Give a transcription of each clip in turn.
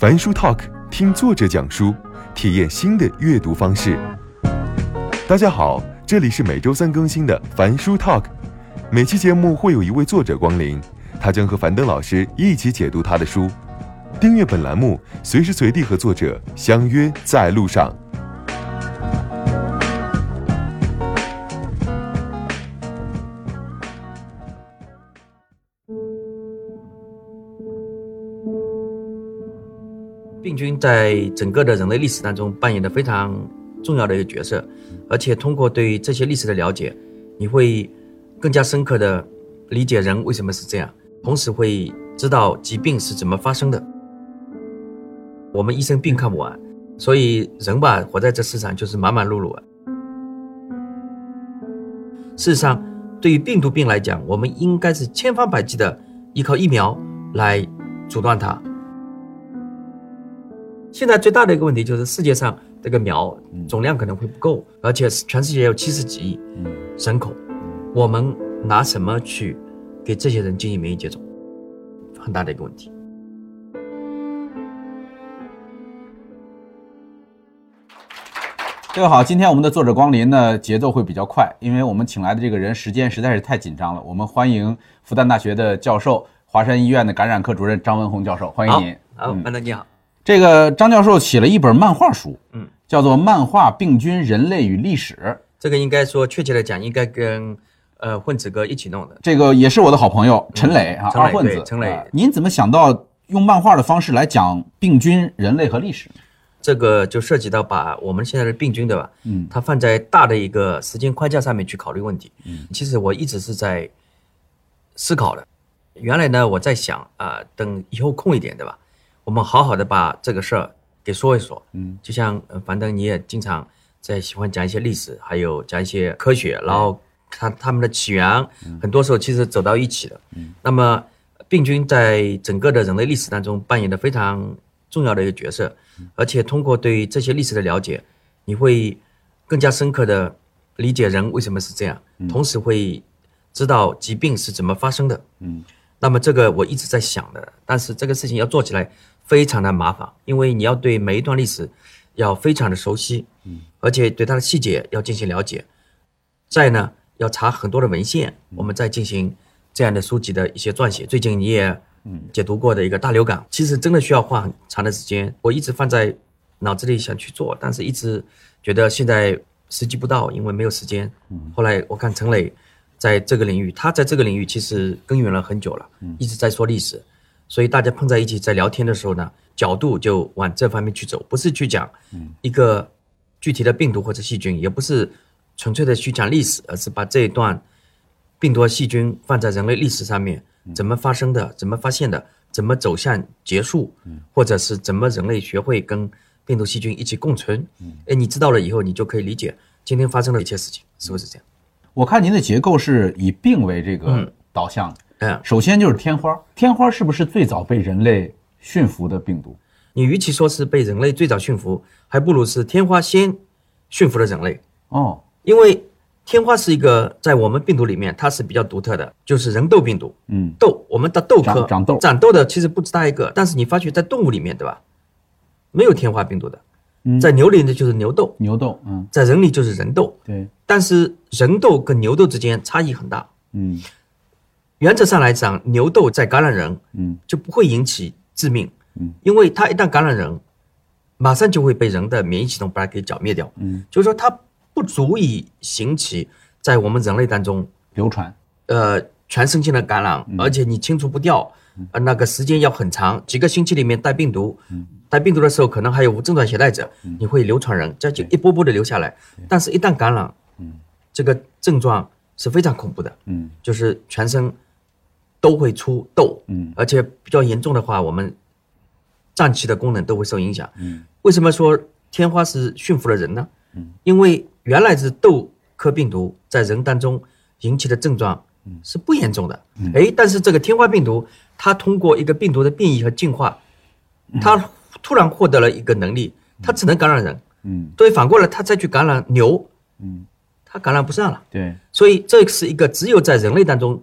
樊书 Talk，听作者讲书，体验新的阅读方式。大家好，这里是每周三更新的樊书 Talk，每期节目会有一位作者光临，他将和樊登老师一起解读他的书。订阅本栏目，随时随地和作者相约在路上。军在整个的人类历史当中扮演的非常重要的一个角色，而且通过对这些历史的了解，你会更加深刻的理解人为什么是这样，同时会知道疾病是怎么发生的。我们一生病看不完，所以人吧，活在这世上就是忙忙碌碌。事实上，对于病毒病来讲，我们应该是千方百计的依靠疫苗来阻断它。现在最大的一个问题就是世界上这个苗总量可能会不够，而且全世界有七十几亿人口，我们拿什么去给这些人进行免疫接种？很大的一个问题。各位好，今天我们的作者光临呢，节奏会比较快，因为我们请来的这个人时间实在是太紧张了。我们欢迎复旦大学的教授、华山医院的感染科主任张文宏教授，欢迎您。好，班长你好。这个张教授写了一本漫画书，嗯，叫做《漫画病菌人类与历史》。这个应该说，确切的讲，应该跟呃混子哥一起弄的。这个也是我的好朋友陈磊啊，二混子。陈磊，您怎么想到用漫画的方式来讲病菌、人类和历史？这个就涉及到把我们现在的病菌，对吧？嗯，它放在大的一个时间框架上面去考虑问题。嗯，其实我一直是在思考的。原来呢，我在想啊，等以后空一点，对吧？我们好好的把这个事儿给说一说，嗯，就像樊登你也经常在喜欢讲一些历史，还有讲一些科学，然后看他们的起源，很多时候其实走到一起的。嗯，那么病菌在整个的人类历史当中扮演的非常重要的一个角色，而且通过对这些历史的了解，你会更加深刻的理解人为什么是这样，同时会知道疾病是怎么发生的。嗯，那么这个我一直在想的，但是这个事情要做起来。非常的麻烦，因为你要对每一段历史要非常的熟悉，嗯，而且对它的细节要进行了解，再呢要查很多的文献，我们再进行这样的书籍的一些撰写。最近你也嗯解读过的一个大流感，其实真的需要花很长的时间。我一直放在脑子里想去做，但是一直觉得现在时机不到，因为没有时间。后来我看陈磊在这个领域，他在这个领域其实耕耘了很久了，一直在说历史。所以大家碰在一起在聊天的时候呢，角度就往这方面去走，不是去讲一个具体的病毒或者细菌，也不是纯粹的去讲历史，而是把这一段病毒和细菌放在人类历史上面，怎么发生的，怎么发现的，怎么走向结束，或者是怎么人类学会跟病毒细菌一起共存。哎，你知道了以后，你就可以理解今天发生的一切事情，是不是这样？我看您的结构是以病为这个导向。嗯，首先就是天花，天花是不是最早被人类驯服的病毒？你与其说是被人类最早驯服，还不如是天花先驯服了人类。哦，因为天花是一个在我们病毒里面，它是比较独特的，就是人痘病毒。嗯，痘，我们的痘科长痘，长痘的其实不止它一个，但是你发觉在动物里面，对吧？没有天花病毒的，嗯在牛里呢就是牛痘，牛痘，嗯，在人里就是人痘。对，但是人痘跟牛痘之间差异很大。嗯。原则上来讲，牛痘在感染人，嗯，就不会引起致命，嗯，因为它一旦感染人，马上就会被人的免疫系统把它给剿灭掉，嗯，就是说它不足以引起在我们人类当中流传，呃，全身性的感染，而且你清除不掉，呃，那个时间要很长，几个星期里面带病毒，带病毒的时候可能还有无症状携带者，你会流传人，这就一波波的流下来，但是一旦感染，嗯，这个症状是非常恐怖的，嗯，就是全身。都会出痘，嗯，而且比较严重的话，我们脏器的功能都会受影响，嗯。为什么说天花是驯服了人呢？嗯，因为原来是痘科病毒在人当中引起的症状是不严重的，哎，但是这个天花病毒它通过一个病毒的变异和进化，它突然获得了一个能力，它只能感染人，嗯，所以反过来它再去感染牛，嗯，它感染不上了，对，所以这是一个只有在人类当中。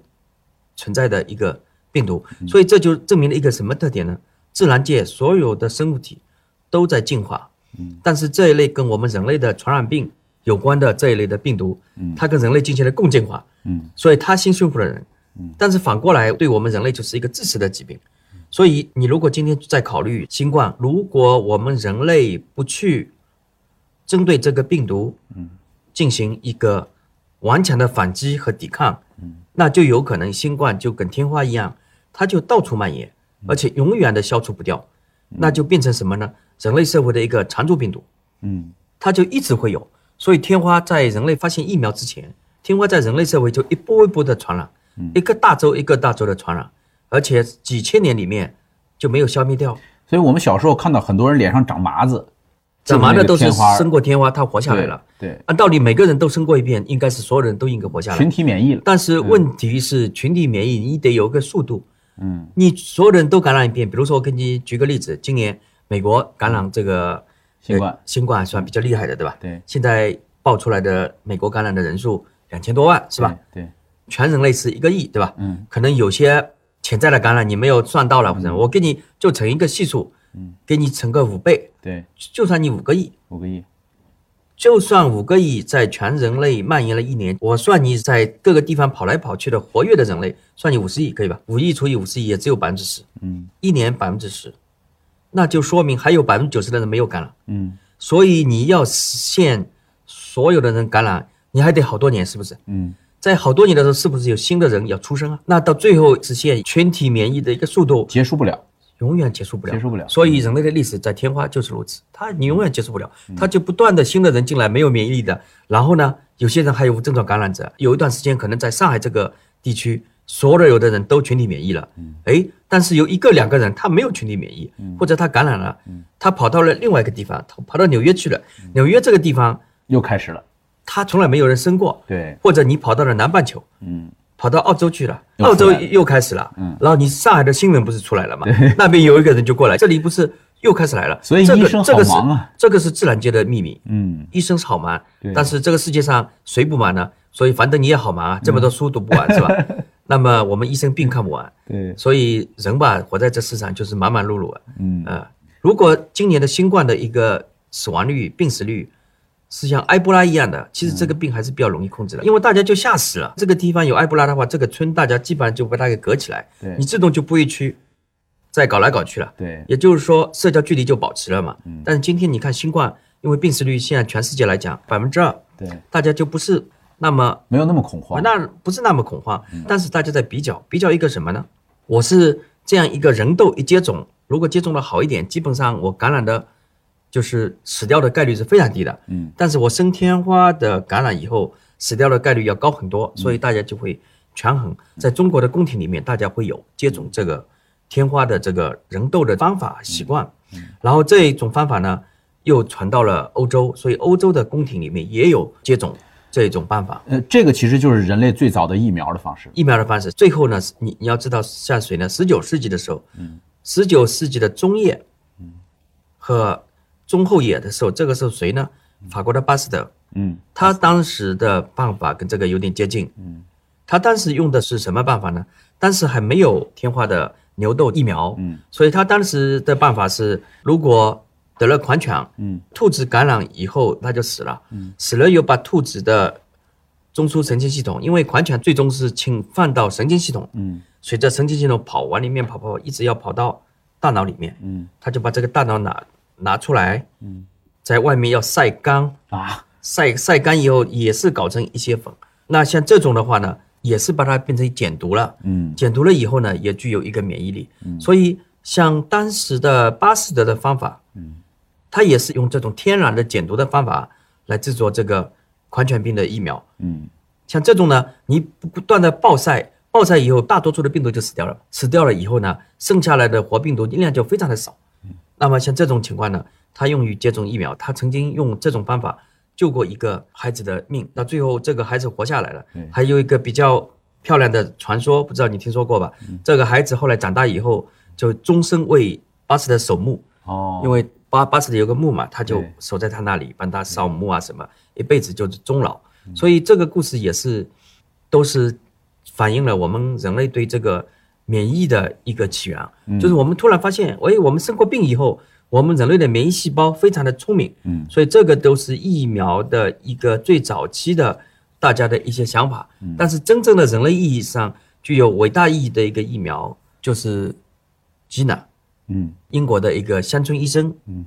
存在的一个病毒，所以这就证明了一个什么特点呢？自然界所有的生物体都在进化。嗯，但是这一类跟我们人类的传染病有关的这一类的病毒，嗯，它跟人类进行了共进化。嗯，所以它先驯服了人。嗯，但是反过来对我们人类就是一个致死的疾病。所以你如果今天在考虑新冠，如果我们人类不去针对这个病毒，嗯，进行一个顽强的反击和抵抗，嗯，那就有可能新冠就跟天花一样，它就到处蔓延，而且永远的消除不掉，那就变成什么呢？人类社会的一个常驻病毒，嗯，它就一直会有。所以天花在人类发现疫苗之前，天花在人类社会就一波一波的传染，一个大洲一个大洲的传染。而且几千年里面就没有消灭掉，所以我们小时候看到很多人脸上长麻子，长麻的都是生过天花，他活下来了。对，按道理每个人都生过一遍，应该是所有人都应该活下来。群体免疫了，但是问题是群体免疫你得有个速度。嗯，你所有人都感染一遍，比如说我给你举个例子，今年美国感染这个新冠，新冠算比较厉害的，对吧？对。现在爆出来的美国感染的人数两千多万，是吧？对。全人类是一个亿，对吧？嗯。可能有些。潜在的感染你没有算到了？我给你就乘一个系数，嗯，给你乘个五倍，对，就算你五个亿，五个亿，就算五个亿在全人类蔓延了一年，我算你在各个地方跑来跑去的活跃的人类，算你五十亿，可以吧？五亿除以五十亿也只有百分之十，嗯，一年百分之十，那就说明还有百分之九十的人没有感染，嗯，所以你要实现所有的人感染，你还得好多年，是不是？嗯。在好多年的时候，是不是有新的人要出生啊？那到最后实现全体免疫的一个速度结束不了，永远结束不了，结束不了。所以人类的历史在天花就是如此，它你永远结束不了，它就不断的新的人进来，没有免疫力的。然后呢，有些人还有无症状感染者，有一段时间可能在上海这个地区，所有的人都群体免疫了，哎，但是有一个两个人他没有群体免疫，或者他感染了，他跑到了另外一个地方，他跑到纽约去了，纽约这个地方又开始了。他从来没有人生过，对，或者你跑到了南半球，嗯，跑到澳洲去了，澳洲又开始了，嗯，然后你上海的新闻不是出来了吗？那边有一个人就过来，这里不是又开始来了？所以医生好忙啊，这个是自然界的秘密，嗯，医生是好忙，但是这个世界上谁不忙呢？所以反正你也好忙啊，这么多书读不完是吧？那么我们医生病看不完，对，所以人吧，活在这世上就是忙忙碌碌啊，嗯呃，如果今年的新冠的一个死亡率、病死率。是像埃博拉一样的，其实这个病还是比较容易控制的，因为大家就吓死了。这个地方有埃博拉的话，这个村大家基本上就把它给隔起来，你自动就不会去再搞来搞去了。对，也就是说社交距离就保持了嘛。嗯。但是今天你看新冠，因为病死率现在全世界来讲百分之二，对，大家就不是那么没有那么恐慌，那不是那么恐慌。但是大家在比较比较一个什么呢？我是这样一个人痘一接种，如果接种的好一点，基本上我感染的。就是死掉的概率是非常低的，嗯，但是我生天花的感染以后，死掉的概率要高很多，所以大家就会权衡。在中国的宫廷里面，大家会有接种这个天花的这个人痘的方法习惯，然后这一种方法呢，又传到了欧洲，所以欧洲的宫廷里面也有接种这一种办法。呃，这个其实就是人类最早的疫苗的方式。疫苗的方式，最后呢，你你要知道像谁呢？十九世纪的时候，嗯，十九世纪的中叶，嗯，和中后野的时候，这个时候谁呢？法国的巴斯德，嗯，他当时的办法跟这个有点接近，嗯，他当时用的是什么办法呢？当时还没有天花的牛痘疫苗，嗯，所以他当时的办法是，如果得了狂犬，嗯，兔子感染以后它就死了，嗯，死了又把兔子的中枢神经系统，因为狂犬最终是侵犯到神经系统，嗯，随着神经系统跑往里面跑跑，一直要跑到大脑里面，嗯，他就把这个大脑拿。拿出来，嗯，在外面要晒干啊，晒晒干以后也是搞成一些粉。那像这种的话呢，也是把它变成减毒了，嗯，减毒了以后呢，也具有一个免疫力。嗯，所以像当时的巴斯德的方法，嗯，他也是用这种天然的减毒的方法来制作这个狂犬病的疫苗。嗯，像这种呢，你不断的暴晒，暴晒以后，大多数的病毒就死掉了。死掉了以后呢，剩下来的活病毒量就非常的少。那么像这种情况呢，他用于接种疫苗，他曾经用这种方法救过一个孩子的命，那最后这个孩子活下来了。还有一个比较漂亮的传说，不知道你听说过吧？这个孩子后来长大以后，就终身为巴斯德守墓。哦，因为巴巴斯德有个墓嘛，他就守在他那里，帮他扫墓啊什么，一辈子就是终老。所以这个故事也是，都是反映了我们人类对这个免疫的一个起源，就是我们突然发现，哎，我们生过病以后，我们人类的免疫细胞非常的聪明，嗯，所以这个都是疫苗的一个最早期的大家的一些想法，但是真正的人类意义上具有伟大意义的一个疫苗就是吉娜，嗯，英国的一个乡村医生，嗯，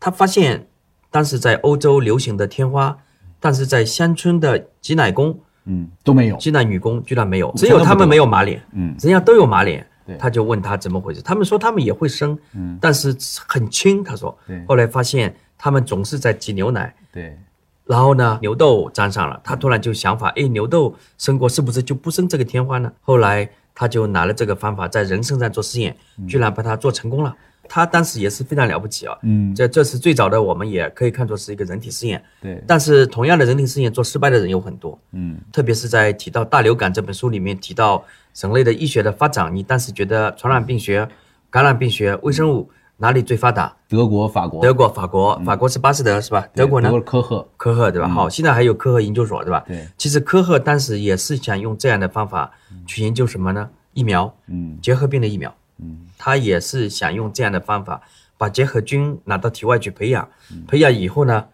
他发现当时在欧洲流行的天花，但是在乡村的挤奶工。嗯，都没有。挤奶女工居然没有，只有他们没有马脸。嗯，人家都有马脸。他就问他怎么回事，他们说他们也会生，嗯，但是很轻。他说，对。后来发现他们总是在挤牛奶。对。然后呢，牛痘沾上了，他突然就想法，哎，牛痘生过是不是就不生这个天花呢？后来他就拿了这个方法在人身上做试验，居然把它做成功了。他当时也是非常了不起啊，嗯，这这是最早的，我们也可以看作是一个人体试验，对。但是同样的人体试验做失败的人有很多，嗯，特别是在提到大流感这本书里面提到人类的医学的发展，你当时觉得传染病学、感染病学、微生物哪里最发达？德国、法国。德国、法国，法国是巴斯德是吧？德国呢？科赫。科赫对吧？好，现在还有科赫研究所对吧？对。其实科赫当时也是想用这样的方法去研究什么呢？疫苗，嗯，结核病的疫苗，嗯，他也是想用这样的方法。把结核菌拿到体外去培养，培养以后呢，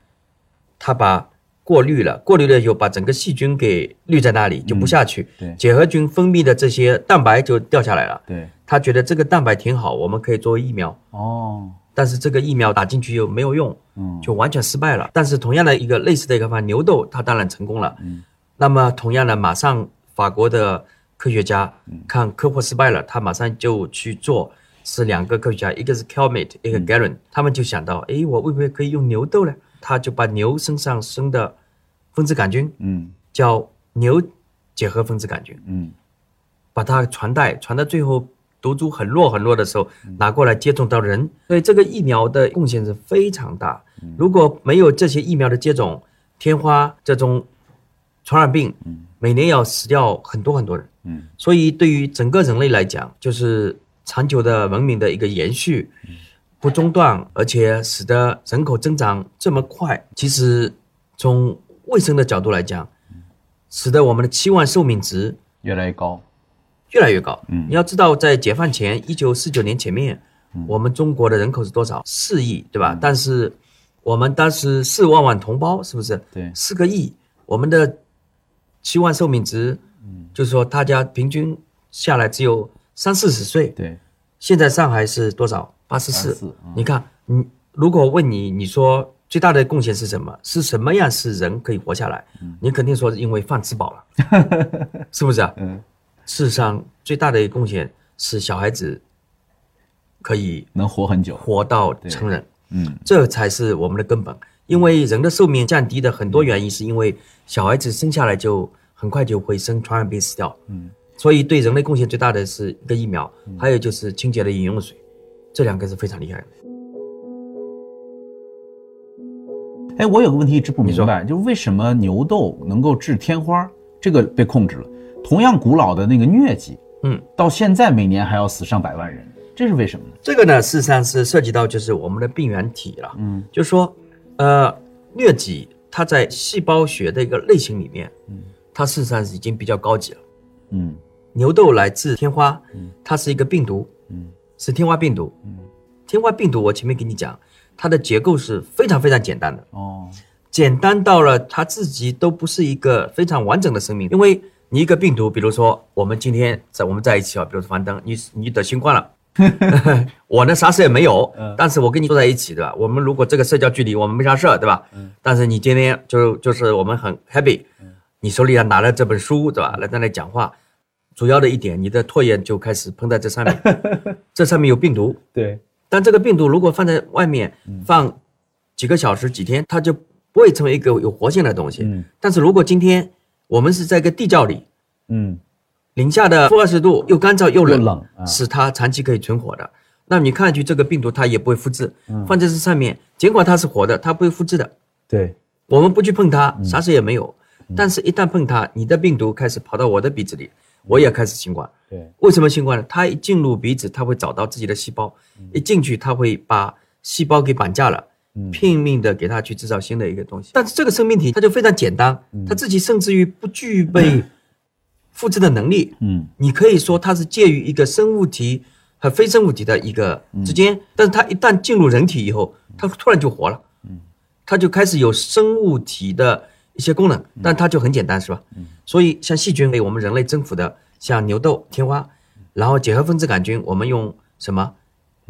他把过滤了，过滤了以后把整个细菌给滤在那里，就不下去。对，结核菌分泌的这些蛋白就掉下来了。对，他觉得这个蛋白挺好，我们可以作为疫苗。哦，但是这个疫苗打进去又没有用，嗯，就完全失败了。但是同样的一个类似的一个方法，牛痘它当然成功了。嗯，那么同样的，马上法国的科学家看科普失败了，他马上就去做。是两个科学家，一个是 Calmette，一个 Garin，他们就想到，哎，我会不会可以用牛痘呢？他就把牛身上生的分支杆菌，嗯，叫牛结核分支杆菌，嗯，把它传代，传到最后毒株很弱很弱的时候，拿过来接种到人，所以这个疫苗的贡献是非常大。如果没有这些疫苗的接种，天花这种传染病，每年要死掉很多很多人，嗯，所以对于整个人类来讲，就是。长久的文明的一个延续，不中断，而且使得人口增长这么快，其实从卫生的角度来讲，使得我们的期望寿命值越来越高，越来越高。嗯，你要知道，在解放前一九四九年前面，我们中国的人口是多少？四亿，对吧？但是我们当时四万万同胞，是不是？对，四个亿，我们的期望寿命值，嗯，就是说大家平均下来只有。三四十岁，对，现在上海是多少？八十四。你看，你如果问你，你说最大的贡献是什么？是什么样是人可以活下来？你肯定说是因为饭吃饱了，是不是啊？嗯。事实上，最大的一个贡献是小孩子可以能活很久，活到成人。嗯，这才是我们的根本。因为人的寿命降低的很多原因，是因为小孩子生下来就很快就会生传染病死掉。嗯。所以对人类贡献最大的是一个疫苗，还有就是清洁的饮用水，这两个是非常厉害的。哎，我有个问题一直不明白，就是为什么牛痘能够治天花，这个被控制了，同样古老的那个疟疾，嗯，到现在每年还要死上百万人，这是为什么呢？这个呢，事实上是涉及到就是我们的病原体了，嗯，就是说，呃，疟疾它在细胞学的一个类型里面，嗯，它事实上是已经比较高级了，嗯。牛痘来自天花，它是一个病毒，嗯是天花病毒。嗯天花病毒我前面给你讲，它的结构是非常非常简单的哦，简单到了它自己都不是一个非常完整的生命。因为你一个病毒，比如说我们今天在我们在一起啊，比如说樊登，你你得新冠了，我呢啥事也没有，嗯但是我跟你坐在一起，对吧？我们如果这个社交距离，我们没啥事儿，对吧？嗯但是你今天就就是我们很 happy，你手里要拿了这本书，对吧？来在那讲话。主要的一点，你的唾液就开始喷在这上面，这上面有病毒。对，但这个病毒如果放在外面放几个小时、几天，它就不会成为一个有活性的东西。嗯。但是如果今天我们是在一个地窖里，嗯，零下的负二十度，又干燥又冷，使它长期可以存活的，那你看上去这个病毒它也不会复制。嗯。放在这上面，尽管它是活的，它不会复制的。对。我们不去碰它，啥事也没有。但是，一旦碰它，你的病毒开始跑到我的鼻子里。我也开始新冠，对，为什么新冠呢？它一进入鼻子，它会找到自己的细胞，一进去，它会把细胞给绑架了，拼命的给它去制造新的一个东西。但是这个生命体它就非常简单，它自己甚至于不具备复制的能力，嗯，你可以说它是介于一个生物体和非生物体的一个之间，但是它一旦进入人体以后，它突然就活了，嗯，它就开始有生物体的一些功能，但它就很简单，是吧？嗯，所以像细菌为我们人类征服的，像牛痘、天花，然后结核分子杆菌，我们用什么？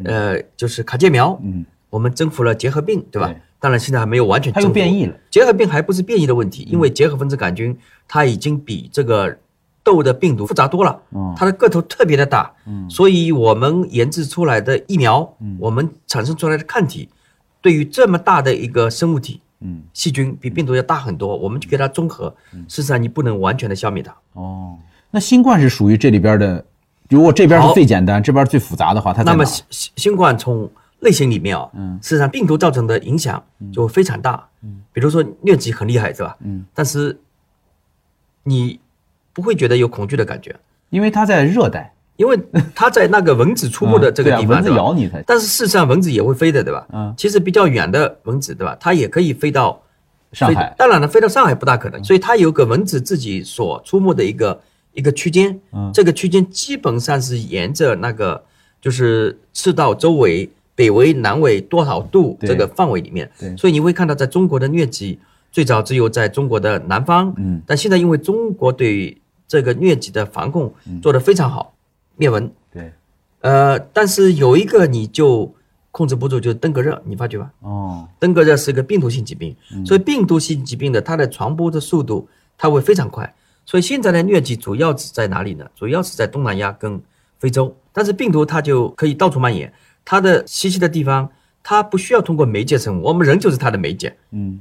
呃，就是卡介苗，嗯，我们征服了结核病，对吧？当然现在还没有完全，它又变异了。结核病还不是变异的问题，因为结核分子杆菌它已经比这个。痘的病毒复杂多了，它的个头特别的大，所以我们研制出来的疫苗，我们产生出来的抗体，对于这么大的一个生物体，细菌比病毒要大很多，我们就给它综合。事实上，你不能完全的消灭它。哦，那新冠是属于这里边的，如果这边是最简单，这边最复杂的话，它那么新新冠从类型里面啊，嗯事实上病毒造成的影响就非常大。嗯，比如说疟疾很厉害，是吧？嗯，但是你。不会觉得有恐惧的感觉，因为它在热带，因为它在那个蚊子出没的这个地方，蚊子咬你才。但是事实上，蚊子也会飞的，对吧？嗯。其实比较远的蚊子，对吧？它也可以飞到上海。当然了，飞到上海不大可能，所以它有个蚊子自己所出没的一个一个区间。嗯。这个区间基本上是沿着那个就是赤道周围北纬南纬多少度这个范围里面。对。所以你会看到，在中国的疟疾最早只有在中国的南方。嗯。但现在因为中国对这个疟疾的防控做得非常好，灭蚊。对，呃，但是有一个你就控制不住，就是登革热，你发觉吧？哦，登革热是一个病毒性疾病，所以病毒性疾病的它的传播的速度它会非常快。所以现在的疟疾主要是在哪里呢？主要是在东南亚跟非洲，但是病毒它就可以到处蔓延，它的栖息的地方它不需要通过媒介生物，我们人就是它的媒介。嗯。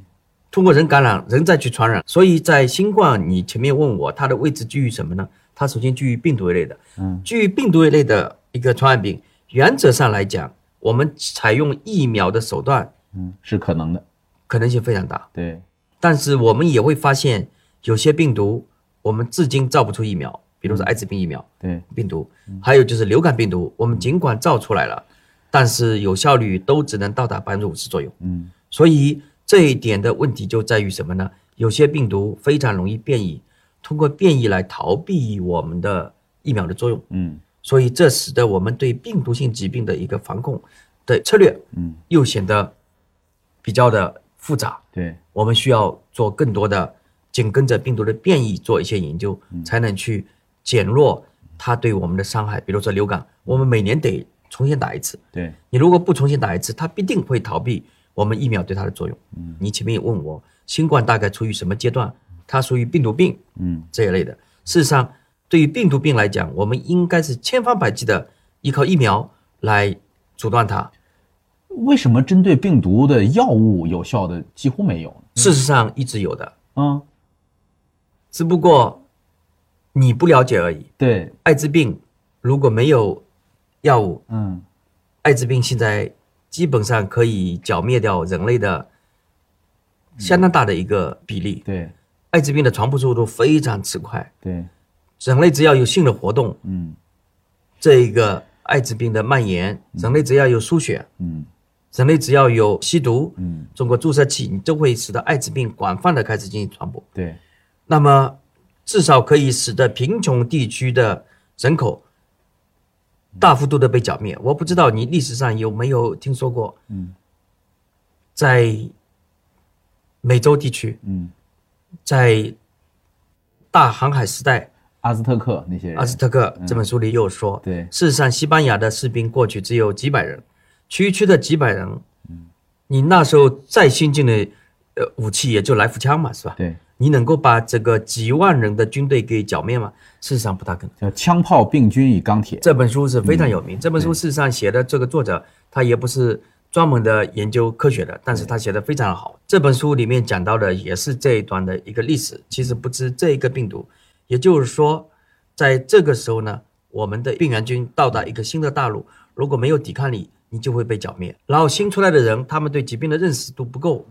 通过人感染，人再去传染，所以在新冠，你前面问我它的位置居于什么呢？它首先基于病毒一类的，嗯，基于病毒一类的一个传染病，原则上来讲，我们采用疫苗的手段，嗯，是可能的，可能性非常大，对。但是我们也会发现，有些病毒我们至今造不出疫苗，比如说艾滋病疫苗，对，病毒，还有就是流感病毒，我们尽管造出来了，但是有效率都只能到达百分之五十左右，嗯，所以。这一点的问题就在于什么呢？有些病毒非常容易变异，通过变异来逃避我们的疫苗的作用。嗯，所以这使得我们对病毒性疾病的一个防控的策略，嗯，又显得比较的复杂。对，我们需要做更多的紧跟着病毒的变异做一些研究，才能去减弱它对我们的伤害。比如说流感，我们每年得重新打一次。对，你如果不重新打一次，它必定会逃避。我们疫苗对它的作用，嗯，你前面也问我，新冠大概处于什么阶段？它属于病毒病，嗯，这一类的。事实上，对于病毒病来讲，我们应该是千方百计的依靠疫苗来阻断它。为什么针对病毒的药物有效的几乎没有？事实上一直有的，嗯，只不过你不了解而已。对，艾滋病如果没有药物，嗯，艾滋病现在。基本上可以剿灭掉人类的相当大的一个比例。对，艾滋病的传播速度非常之快。对，人类只要有性的活动，嗯，这一个艾滋病的蔓延，人类只要有输血，嗯，人类只要有吸毒，嗯，通过注射器，你都会使得艾滋病广泛的开始进行传播。对，那么至少可以使得贫穷地区的人口。大幅度的被剿灭，我不知道你历史上有没有听说过？嗯，在美洲地区，嗯，在大航海时代，阿兹特克那些人，阿兹特克这本书里又说，对，事实上西班牙的士兵过去只有几百人，区区的几百人，嗯，你那时候再先进的呃武器也就来福枪嘛，是吧？对。你能够把这个几万人的军队给剿灭吗？事实上不大可能。叫《枪炮、病菌与钢铁》这本书是非常有名。这本书事实上写的这个作者，他也不是专门的研究科学的，但是他写的非常好。这本书里面讲到的也是这一段的一个历史。其实不知这一个病毒，也就是说，在这个时候呢，我们的病原菌到达一个新的大陆，如果没有抵抗力，你就会被剿灭。然后新出来的人，他们对疾病的认识度不够，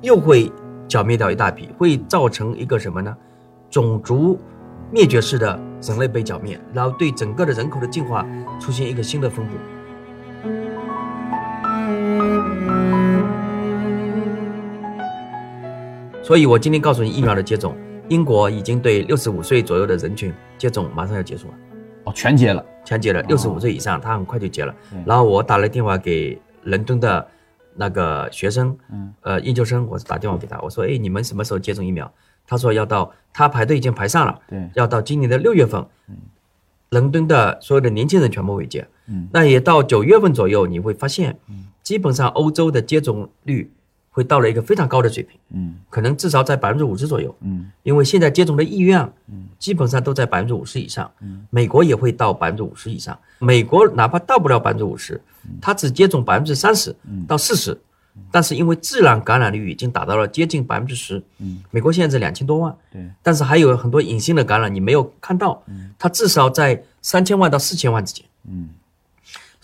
又会。剿灭掉一大批，会造成一个什么呢？种族灭绝式的人类被剿灭，然后对整个的人口的进化出现一个新的分布。所以我今天告诉你，疫苗的接种英国已经对六十五岁左右的人群接种马上要结束了，哦，全接了，全接了，六十五岁以上他很快就接了。然后我打了电话给伦敦的那个学生，嗯，呃，研究生，我是打电话给他，我说，哎，你们什么时候接种疫苗？他说要到，他排队已经排上了，对，要到今年的六月份，嗯，伦敦的所有的年轻人全部会接，嗯，那也到九月份左右，你会发现，嗯，基本上欧洲的接种率。会到了一个非常高的水平，嗯，可能至少在百分之五十左右，嗯，因为现在接种的意愿，嗯，基本上都在百分之五十以上，嗯，美国也会到百分之五十以上，美国哪怕到不了百分之五十，它只接种百分之三十到四十，但是因为自然感染率已经达到了接近百分之十，嗯，美国现在是两千多万，对，但是还有很多隐性的感染你没有看到，嗯，它至少在三千万到四千万之间，嗯。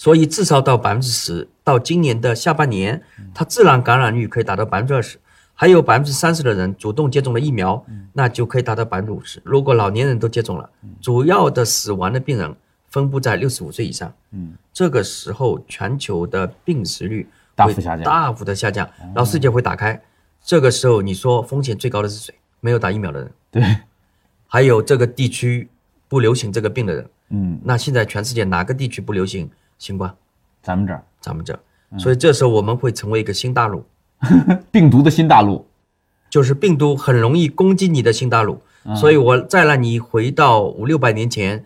所以至少到百分之十，到今年的下半年，它自然感染率可以达到百分之二十，还有百分之三十的人主动接种了疫苗，那就可以达到百分之五十。如果老年人都接种了，主要的死亡的病人分布在六十五岁以上，嗯，这个时候全球的病死率大幅下降，大幅的下降，然后世界会打开。这个时候你说风险最高的是谁？没有打疫苗的人，对，还有这个地区不流行这个病的人，嗯，那现在全世界哪个地区不流行？新冠，咱们这儿，咱们这儿，所以这时候我们会成为一个新大陆，病毒的新大陆，就是病毒很容易攻击你的新大陆。所以我再让你回到五六百年前，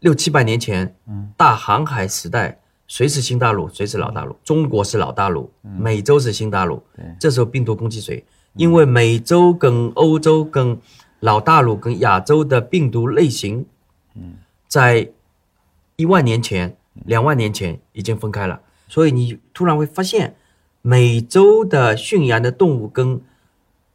六七百年前，大航海时代，谁是新大陆，谁是老大陆？中国是老大陆，美洲是新大陆。这时候病毒攻击谁？因为美洲跟欧洲跟老大陆跟亚洲的病毒类型，在一万年前。两万年前已经分开了，所以你突然会发现，美洲的驯养的动物跟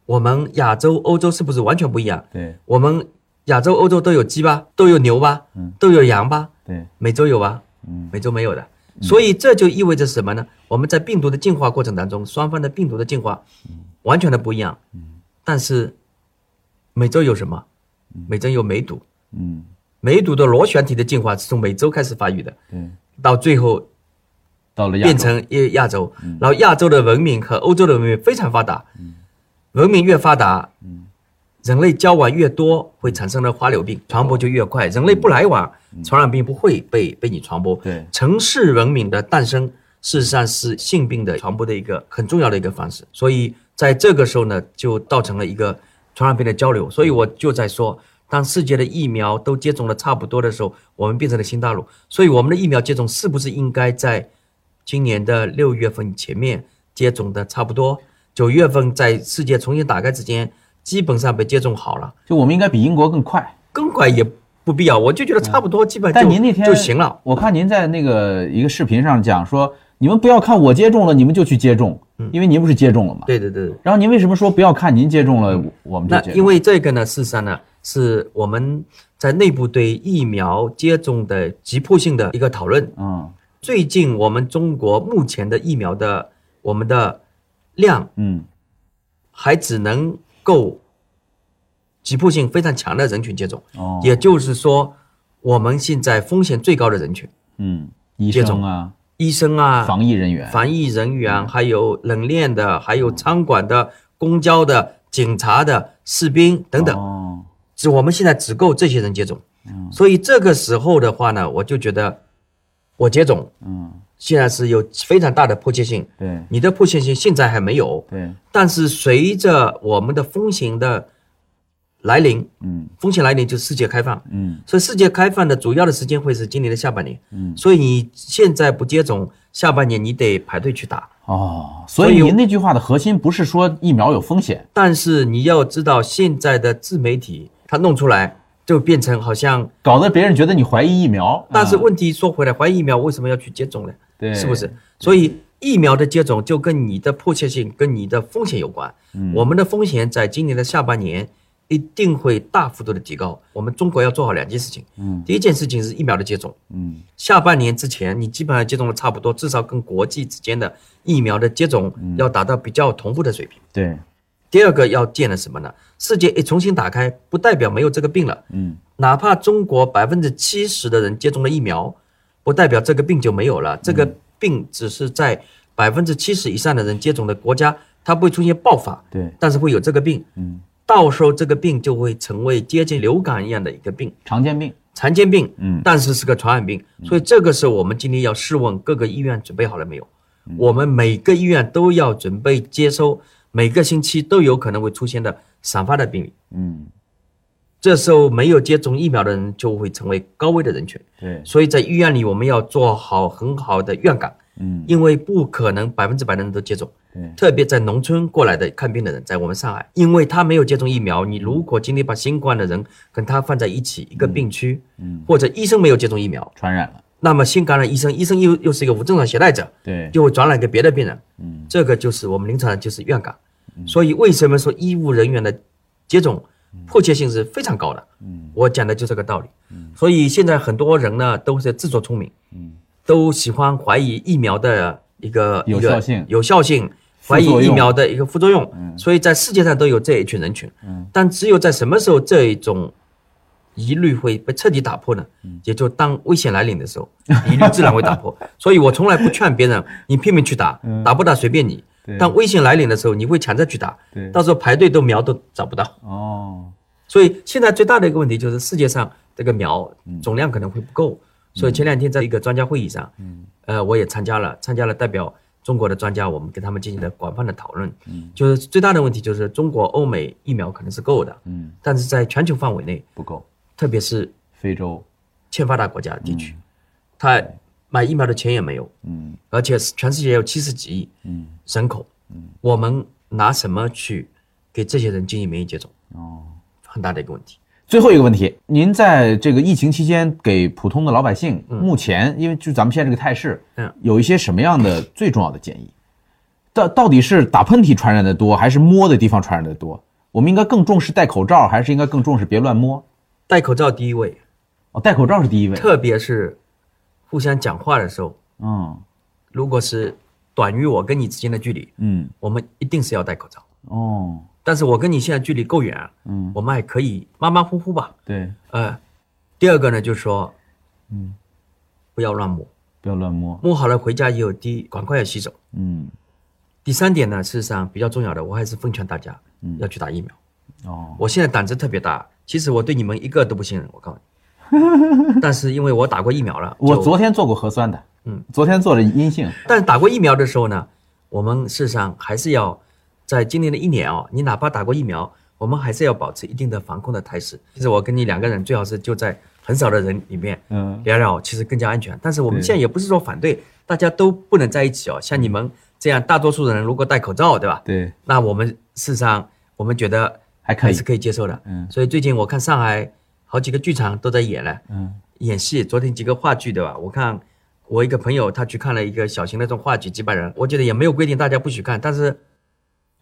我们亚洲、欧洲是不是完全不一样？对，我们亚洲、欧洲都有鸡吧，都有牛吧，嗯，都有羊吧，对，美洲有吧？嗯，美洲没有的，所以这就意味着什么呢？我们在病毒的进化过程当中，双方的病毒的进化，完全的不一样。嗯，但是美洲有什么？美洲有梅毒。嗯。梅毒的螺旋体的进化是从美洲开始发育的，到最后到了变成亚亚洲，然后亚洲的文明和欧洲的文明非常发达，文明越发达，人类交往越多，会产生的花柳病传播就越快。人类不来往，传染病不会被被你传播。对，城市文明的诞生，事实上是性病的传播的一个很重要的一个方式。所以在这个时候呢，就造成了一个传染病的交流。所以我就在说。当世界的疫苗都接种的差不多的时候，我们变成了新大陆。所以我们的疫苗接种是不是应该在今年的六月份前面接种的差不多？九月份在世界重新打开之前，基本上被接种好了。就我们应该比英国更快，更快也不必要。我就觉得差不多，基本上。但您那天就行了。我看您在那个一个视频上讲说，你们不要看我接种了，你们就去接种，因为您不是接种了吗？对对对。然后您为什么说不要看您接种了，我们就接？因为这个呢，事实上呢。是我们在内部对疫苗接种的急迫性的一个讨论。嗯，最近我们中国目前的疫苗的我们的量，嗯，还只能够急迫性非常强的人群接种。哦，也就是说，我们现在风险最高的人群，嗯，医生啊，医生啊，防疫人员，防疫人员，还有冷链的，还有餐馆的、公交的、警察的、士兵等等。哦。是我们现在只够这些人接种，所以这个时候的话呢，我就觉得我接种，嗯，现在是有非常大的迫切性。对，你的迫切性现在还没有。对，但是随着我们的风险的来临，嗯，风险来临就是世界开放，嗯，所以世界开放的主要的时间会是今年的下半年，嗯，所以你现在不接种，下半年你得排队去打。哦，所以您那句话的核心不是说疫苗有风险，但是你要知道现在的自媒体。他弄出来就变成好像搞得别人觉得你怀疑疫苗，但是问题说回来，怀疑疫苗为什么要去接种呢？对，是不是？所以疫苗的接种就跟你的迫切性、跟你的风险有关。嗯，我们的风险在今年的下半年一定会大幅度的提高。我们中国要做好两件事情。嗯，第一件事情是疫苗的接种。嗯，下半年之前你基本上接种的差不多，至少跟国际之间的疫苗的接种要达到比较同步的水平。对。第二个要见的什么呢？世界一重新打开，不代表没有这个病了。嗯，哪怕中国百分之七十的人接种了疫苗，不代表这个病就没有了。这个病只是在百分之七十以上的人接种的国家，它不会出现爆发。对，但是会有这个病。嗯，到时候这个病就会成为接近流感一样的一个病，常见病，常见病，嗯，但是是个传染病，所以这个时候我们今天要试问各个医院准备好了没有？我们每个医院都要准备接收每个星期都有可能会出现的散发的病例，嗯，这时候没有接种疫苗的人就会成为高危的人群，对，所以在医院里我们要做好很好的院感。嗯，因为不可能百分之百的人都接种，对，特别在农村过来的看病的人，在我们上海，因为他没有接种疫苗，你如果今天把新冠的人跟他放在一起一个病区，嗯，或者医生没有接种疫苗，传染了，那么新感染医生，医生又又是一个无症状携带者，对，就会传染给别的病人，嗯，这个就是我们临床上就是院感，所以为什么说医务人员的接种迫切性是非常高的，嗯，我讲的就这个道理，嗯，所以现在很多人呢都是自作聪明，嗯。都喜欢怀疑疫苗的一个有效性，有效性，怀疑疫苗的一个副作用。嗯，所以在世界上都有这一群人群。嗯，但只有在什么时候这一种疑虑会被彻底打破呢？嗯，也就当危险来临的时候，疑虑自然会打破。所以我从来不劝别人你拼命去打，打不打随便你。当危险来临的时候，你会抢着去打，到时候排队都苗都找不到。哦，所以现在最大的一个问题就是世界上这个苗总量可能会不够。所以前两天在一个专家会议上，嗯，呃，我也参加了，参加了代表中国的专家，我们跟他们进行了广泛的讨论，嗯，就是最大的问题就是中国、欧美疫苗可能是够的，嗯，但是在全球范围内不够，特别是非洲、欠发达国家地区，他买疫苗的钱也没有，嗯，而且全世界有七十几亿，嗯，人口，嗯，我们拿什么去给这些人进行免疫接种？哦，很大的一个问题。最后一个问题，您在这个疫情期间给普通的老百姓，目前因为就咱们现在这个态势，嗯，有一些什么样的最重要的建议？到到底是打喷嚏传染的多，还是摸的地方传染的多？我们应该更重视戴口罩，还是应该更重视别乱摸？戴口罩第一位，哦，戴口罩是第一位，特别是互相讲话的时候，嗯，如果是短于我跟你之间的距离，嗯，我们一定是要戴口罩。哦。但是我跟你现在距离够远，嗯，我们还可以马马虎虎吧。对，呃，第二个呢，就是说，嗯，不要乱摸，不要乱摸，摸好了回家以后，第一赶快要洗手。嗯，第三点呢，事实上比较重要的，我还是奉劝大家，嗯，要去打疫苗。哦，我现在胆子特别大，其实我对你们一个都不信任，我告诉你。但是因为我打过疫苗了，我昨天做过核酸的，嗯，昨天做了阴性。但是打过疫苗的时候呢，我们事实上还是要。在今年的一年哦，你哪怕打过疫苗，我们还是要保持一定的防控的态势。其实我跟你两个人最好是就在很少的人里面，嗯，聊聊，其实更加安全。但是我们现在也不是说反对大家都不能在一起哦。像你们这样大多数的人如果戴口罩，对吧？对。那我们事实上我们觉得还可以，还是可以接受的。嗯。所以最近我看上海好几个剧场都在演了，嗯，演戏。昨天几个话剧，对吧？我看我一个朋友他去看了一个小型的这种话剧，几百人，我觉得也没有规定大家不许看，但是。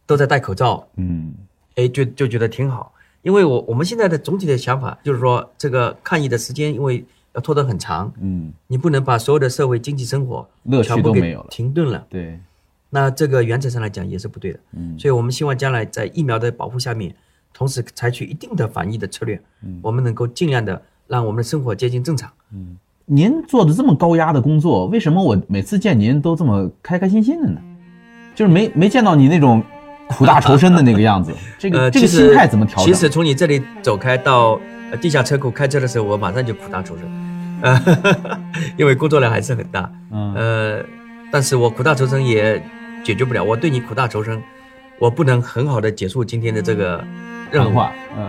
都在戴口罩，嗯，哎，就就觉得挺好，因为我我们现在的总体的想法就是说，这个抗疫的时间因为要拖得很长，嗯，你不能把所有的社会经济生活乐趣都没有了，停顿了，对，那这个原则上来讲也是不对的，嗯，所以我们希望将来在疫苗的保护下面，同时采取一定的防疫的策略，嗯，我们能够尽量的让我们的生活接近正常，嗯，您做的这么高压的工作，为什么我每次见您都这么开开心心的呢？就是没没见到你那种。苦大仇深的那个样子，这个这个心态怎么调整？其实从你这里走开到地下车库开车的时候，我马上就苦大仇深，呃，因为工作量还是很大，呃，但是我苦大仇深也解决不了。我对你苦大仇深，我不能很好的结束今天的这个。任务，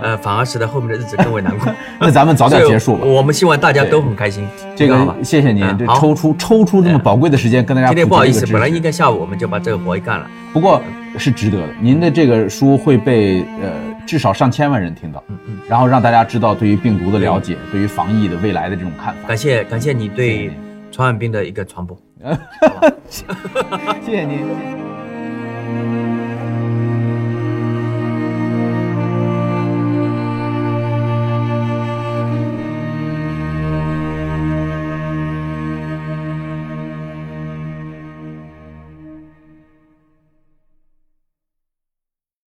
呃，反而使得后面的日子更为难过。那咱们早点结束吧。我们希望大家都很开心。这个，谢谢您，这抽出抽出这么宝贵的时间跟大家。今天不好意思，本来应该下午我们就把这个活一干了。不过，是值得的。您的这个书会被呃至少上千万人听到，嗯嗯，然后让大家知道对于病毒的了解，对于防疫的未来的这种看法。感谢感谢你对传染病的一个传播。谢谢您。